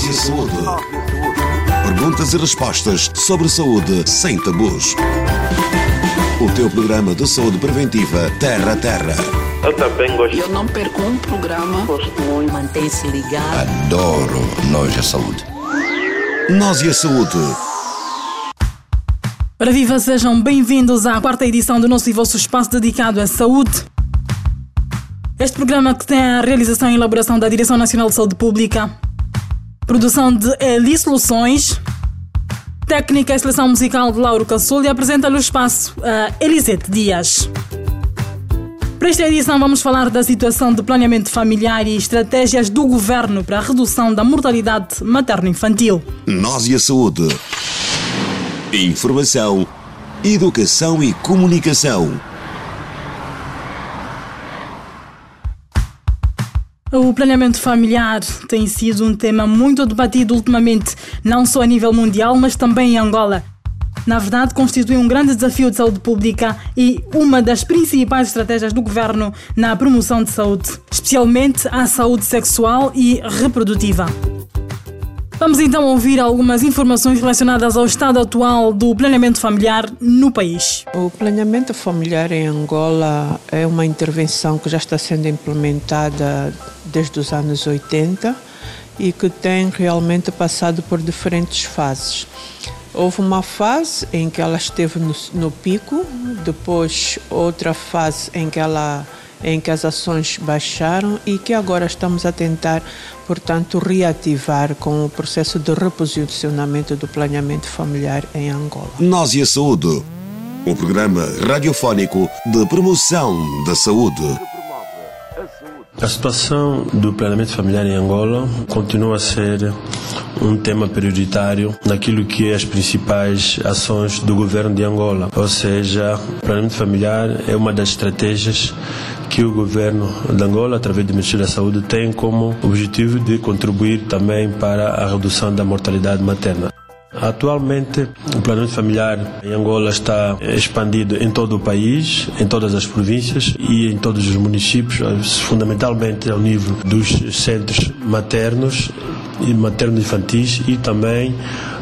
Nós e a saúde. Perguntas e respostas sobre saúde sem tabus. O teu programa de saúde preventiva Terra a Terra. Eu também gosto. Eu não perco um programa. Gosto muito. Mantém-se ligado. Adoro Nós e a Saúde. Nós e a saúde. Para viva, sejam bem-vindos à quarta edição do nosso e vosso espaço dedicado à saúde. Este programa que tem a realização e elaboração da Direção Nacional de Saúde Pública, produção de Eli Soluções, técnica e seleção musical de Lauro Cassul e apresenta-lhe o espaço a Elisete Dias. Para esta edição vamos falar da situação de planeamento familiar e estratégias do governo para a redução da mortalidade materno-infantil. Nós e a saúde. Informação, educação e comunicação. O planeamento familiar tem sido um tema muito debatido ultimamente, não só a nível mundial, mas também em Angola. Na verdade, constitui um grande desafio de saúde pública e uma das principais estratégias do governo na promoção de saúde, especialmente a saúde sexual e reprodutiva. Vamos então ouvir algumas informações relacionadas ao estado atual do planeamento familiar no país. O planeamento familiar em Angola é uma intervenção que já está sendo implementada desde os anos 80 e que tem realmente passado por diferentes fases. Houve uma fase em que ela esteve no, no pico, depois outra fase em que ela em que as ações baixaram e que agora estamos a tentar, portanto, reativar com o processo de reposicionamento do planeamento familiar em Angola. Nós e a saúde. O programa radiofónico de promoção da saúde. A situação do planeamento familiar em Angola continua a ser um tema prioritário naquilo que é as principais ações do governo de Angola. Ou seja, o planeamento familiar é uma das estratégias que o governo de Angola, através do Ministério da Saúde, tem como objetivo de contribuir também para a redução da mortalidade materna. Atualmente, o planeamento familiar em Angola está expandido em todo o país, em todas as províncias e em todos os municípios, fundamentalmente ao nível dos centros maternos e materno-infantis e também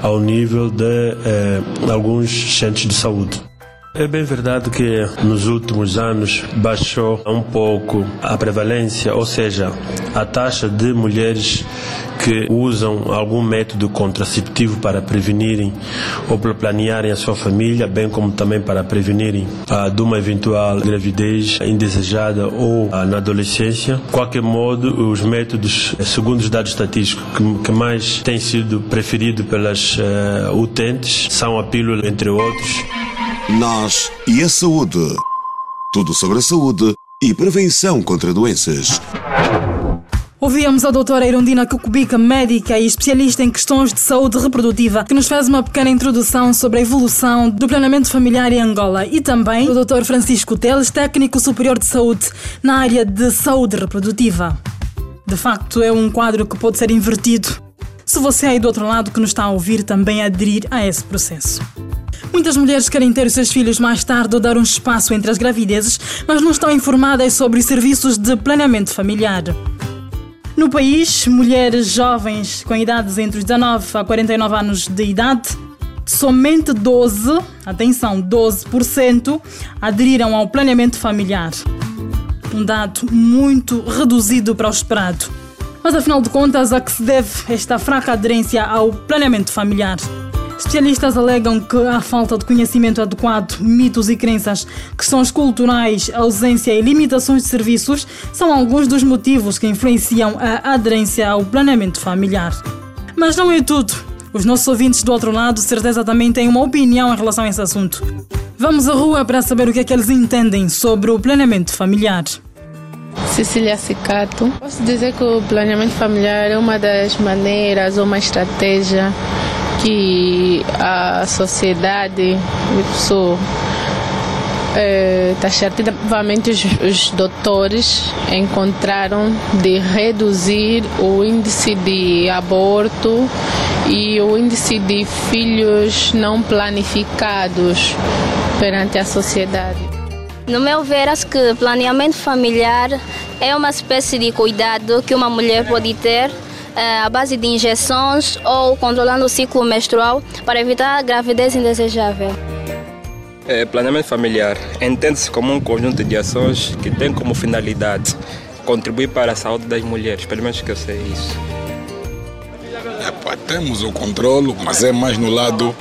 ao nível de eh, alguns centros de saúde. É bem verdade que nos últimos anos baixou um pouco a prevalência, ou seja, a taxa de mulheres que usam algum método contraceptivo para prevenirem ou para planearem a sua família, bem como também para prevenirem ah, de uma eventual gravidez indesejada ou ah, na adolescência. De qualquer modo, os métodos, segundo os dados estatísticos, que, que mais têm sido preferidos pelas uh, utentes são a pílula, entre outros. Nós e a saúde. Tudo sobre a saúde e prevenção contra doenças. Ouvíamos a doutora Irondina Cucubica, médica e especialista em questões de saúde reprodutiva, que nos faz uma pequena introdução sobre a evolução do planeamento familiar em Angola e também o doutor Francisco Teles, técnico superior de saúde na área de saúde reprodutiva. De facto, é um quadro que pode ser invertido se você aí do outro lado que nos está a ouvir também aderir a esse processo. Muitas mulheres querem ter os seus filhos mais tarde ou dar um espaço entre as gravidezes, mas não estão informadas sobre os serviços de planeamento familiar. No país, mulheres jovens com idades entre os 19 a 49 anos de idade, somente 12, atenção, 12% aderiram ao planeamento familiar. Um dado muito reduzido para o esperado. Mas afinal de contas, a que se deve esta fraca aderência ao planeamento familiar? Especialistas alegam que a falta de conhecimento adequado, mitos e crenças, questões culturais, ausência e limitações de serviços são alguns dos motivos que influenciam a aderência ao planeamento familiar. Mas não é tudo. Os nossos ouvintes do outro lado, certeza também têm uma opinião em relação a esse assunto. Vamos à rua para saber o que é que eles entendem sobre o planeamento familiar. Cecília Cicato. Posso dizer que o planeamento familiar é uma das maneiras ou uma estratégia que a sociedade, isso é, taxativamente os, os doutores encontraram de reduzir o índice de aborto e o índice de filhos não planificados perante a sociedade. No meu ver, acho que planeamento familiar é uma espécie de cuidado que uma mulher pode ter à base de injeções ou controlando o ciclo menstrual para evitar gravidez indesejável. É, planeamento familiar entende-se como um conjunto de ações que tem como finalidade contribuir para a saúde das mulheres, pelo menos que eu sei isso. Epa, temos o controle, mas é mais no lado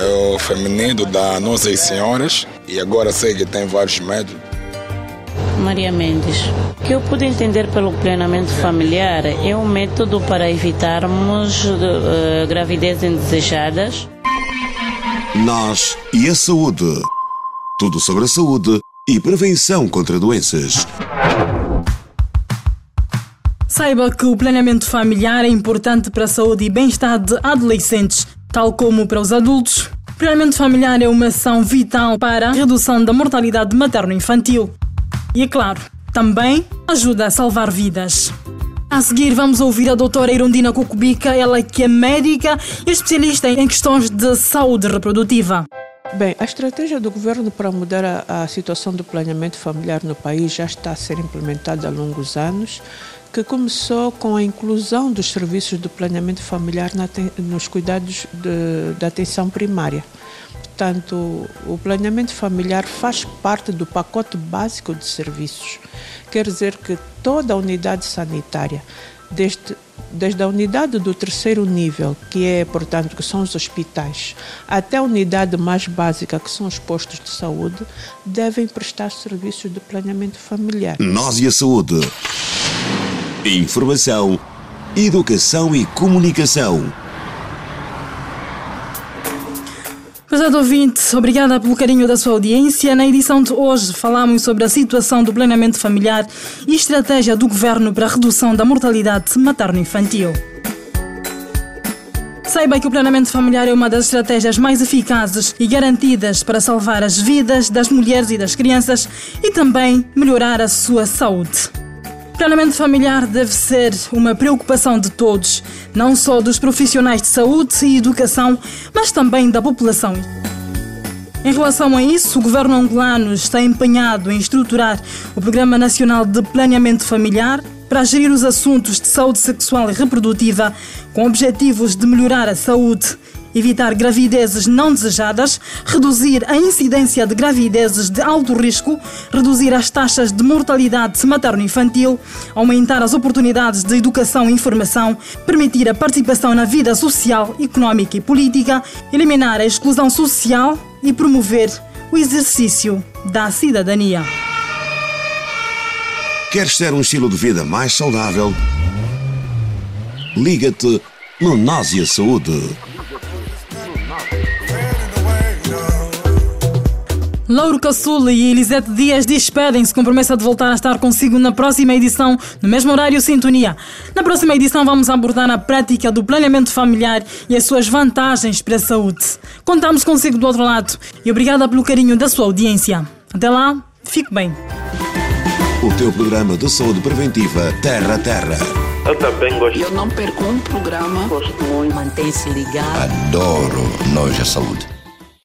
é, o feminino das nossas senhoras e agora sei que tem vários métodos. Maria Mendes. O que eu pude entender pelo planeamento familiar é um método para evitarmos uh, gravidez indesejadas. Nós e a saúde. Tudo sobre a saúde e prevenção contra doenças. Saiba que o planeamento familiar é importante para a saúde e bem-estar de adolescentes, tal como para os adultos. O planeamento familiar é uma ação vital para a redução da mortalidade materno-infantil. E é claro, também ajuda a salvar vidas. A seguir, vamos ouvir a doutora Irondina Cucubica, ela que é médica e especialista em questões de saúde reprodutiva. Bem, a estratégia do governo para mudar a, a, situação do planeamento familiar no país já está a ser implementada há longos anos, que começou com a inclusão dos serviços do planeamento familiar na, nos cuidados de, da atenção primária. Portanto, o planeamento familiar faz parte do pacote básico de serviços. Quer dizer que toda a unidade sanitária, desde, desde a unidade do terceiro nível, que é, portanto, que são os hospitais, até a unidade mais básica, que são os postos de saúde, devem prestar serviços de planeamento familiar. Nós e a saúde. Informação, educação e comunicação. Prezado ouvinte, obrigada pelo carinho da sua audiência. Na edição de hoje falamos sobre a situação do planeamento familiar e estratégia do governo para a redução da mortalidade materno-infantil. Saiba que o planeamento familiar é uma das estratégias mais eficazes e garantidas para salvar as vidas das mulheres e das crianças e também melhorar a sua saúde. O planeamento familiar deve ser uma preocupação de todos, não só dos profissionais de saúde e educação, mas também da população. Em relação a isso, o governo angolano está empenhado em estruturar o Programa Nacional de Planeamento Familiar para gerir os assuntos de saúde sexual e reprodutiva com objetivos de melhorar a saúde evitar gravidezes não desejadas, reduzir a incidência de gravidezes de alto risco, reduzir as taxas de mortalidade materno-infantil, aumentar as oportunidades de educação e informação, permitir a participação na vida social, económica e política, eliminar a exclusão social e promover o exercício da cidadania. Queres ter um estilo de vida mais saudável? Liga-te no Náusea Saúde. Lauro Caçula e Elisete Dias despedem-se com promessa de voltar a estar consigo na próxima edição, no mesmo horário Sintonia. Na próxima edição vamos abordar a prática do planeamento familiar e as suas vantagens para a saúde. Contamos consigo do outro lado e obrigada pelo carinho da sua audiência. Até lá, fique bem. O teu programa de saúde preventiva Terra a Terra. Eu também gosto. Eu não perco um programa. Gosto muito, mantém-se ligado. Adoro Nós a Saúde.